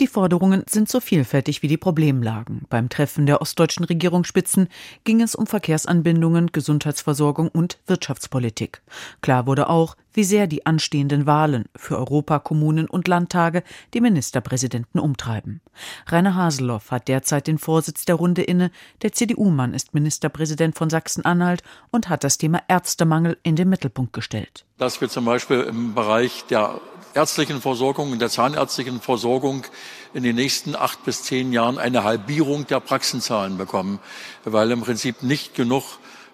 Die Forderungen sind so vielfältig wie die Problemlagen. Beim Treffen der ostdeutschen Regierungsspitzen ging es um Verkehrsanbindungen, Gesundheitsversorgung und Wirtschaftspolitik. Klar wurde auch, wie sehr die anstehenden Wahlen für Europa, Kommunen und Landtage die Ministerpräsidenten umtreiben. Rainer Haseloff hat derzeit den Vorsitz der Runde inne. Der CDU-Mann ist Ministerpräsident von Sachsen-Anhalt und hat das Thema Ärztemangel in den Mittelpunkt gestellt. Dass wir zum Beispiel im Bereich der ärztlichen Versorgung, in der zahnärztlichen Versorgung in den nächsten acht bis zehn Jahren eine Halbierung der Praxenzahlen bekommen, weil im Prinzip nicht genug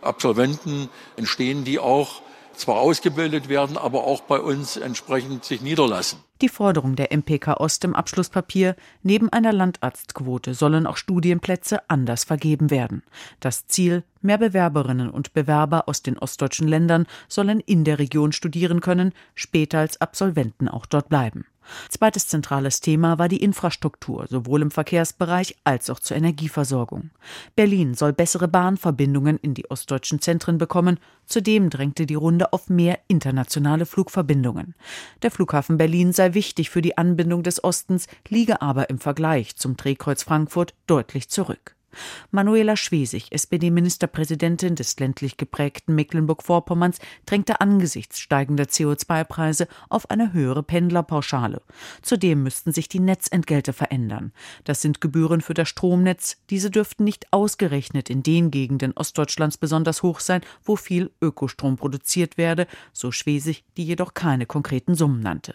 Absolventen entstehen, die auch zwar ausgebildet werden, aber auch bei uns entsprechend sich niederlassen. Die Forderung der MPK Ost im Abschlusspapier, neben einer Landarztquote sollen auch Studienplätze anders vergeben werden. Das Ziel, mehr Bewerberinnen und Bewerber aus den ostdeutschen Ländern sollen in der Region studieren können, später als Absolventen auch dort bleiben. Zweites zentrales Thema war die Infrastruktur, sowohl im Verkehrsbereich als auch zur Energieversorgung. Berlin soll bessere Bahnverbindungen in die ostdeutschen Zentren bekommen. Zudem drängte die Runde auf mehr internationale Flugverbindungen. Der Flughafen Berlin sei wichtig für die Anbindung des Ostens, liege aber im Vergleich zum Drehkreuz Frankfurt deutlich zurück. Manuela Schwesig, SPD-Ministerpräsidentin des ländlich geprägten Mecklenburg-Vorpommerns, drängte angesichts steigender CO2-Preise auf eine höhere Pendlerpauschale. Zudem müssten sich die Netzentgelte verändern. Das sind Gebühren für das Stromnetz. Diese dürften nicht ausgerechnet in den Gegenden Ostdeutschlands besonders hoch sein, wo viel Ökostrom produziert werde, so Schwesig, die jedoch keine konkreten Summen nannte.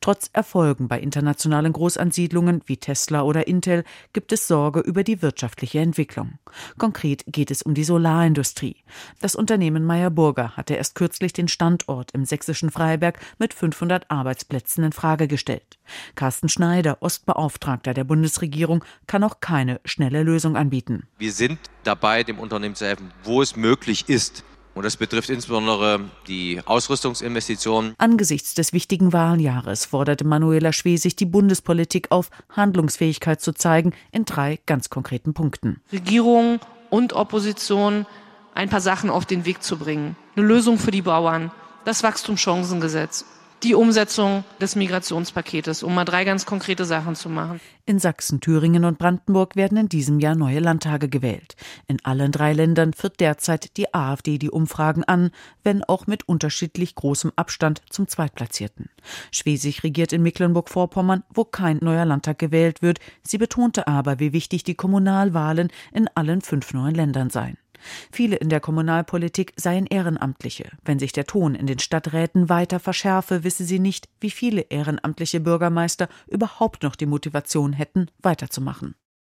Trotz Erfolgen bei internationalen Großansiedlungen wie Tesla oder Intel gibt es Sorge über die wirtschaftliche Entwicklung. Konkret geht es um die Solarindustrie. Das Unternehmen Meyer Burger hatte erst kürzlich den Standort im sächsischen Freiberg mit 500 Arbeitsplätzen in Frage gestellt. Carsten Schneider, Ostbeauftragter der Bundesregierung, kann auch keine schnelle Lösung anbieten. Wir sind dabei, dem Unternehmen zu helfen, wo es möglich ist, und das betrifft insbesondere die Ausrüstungsinvestitionen. Angesichts des wichtigen Wahljahres forderte Manuela Schwesig die Bundespolitik auf, Handlungsfähigkeit zu zeigen in drei ganz konkreten Punkten. Regierung und Opposition ein paar Sachen auf den Weg zu bringen. Eine Lösung für die Bauern, das Wachstumschancengesetz die Umsetzung des Migrationspaketes, um mal drei ganz konkrete Sachen zu machen. In Sachsen, Thüringen und Brandenburg werden in diesem Jahr neue Landtage gewählt. In allen drei Ländern führt derzeit die AfD die Umfragen an, wenn auch mit unterschiedlich großem Abstand zum Zweitplatzierten. Schwesig regiert in Mecklenburg-Vorpommern, wo kein neuer Landtag gewählt wird. Sie betonte aber, wie wichtig die Kommunalwahlen in allen fünf neuen Ländern seien. Viele in der Kommunalpolitik seien Ehrenamtliche. Wenn sich der Ton in den Stadträten weiter verschärfe, wisse sie nicht, wie viele ehrenamtliche Bürgermeister überhaupt noch die Motivation hätten, weiterzumachen.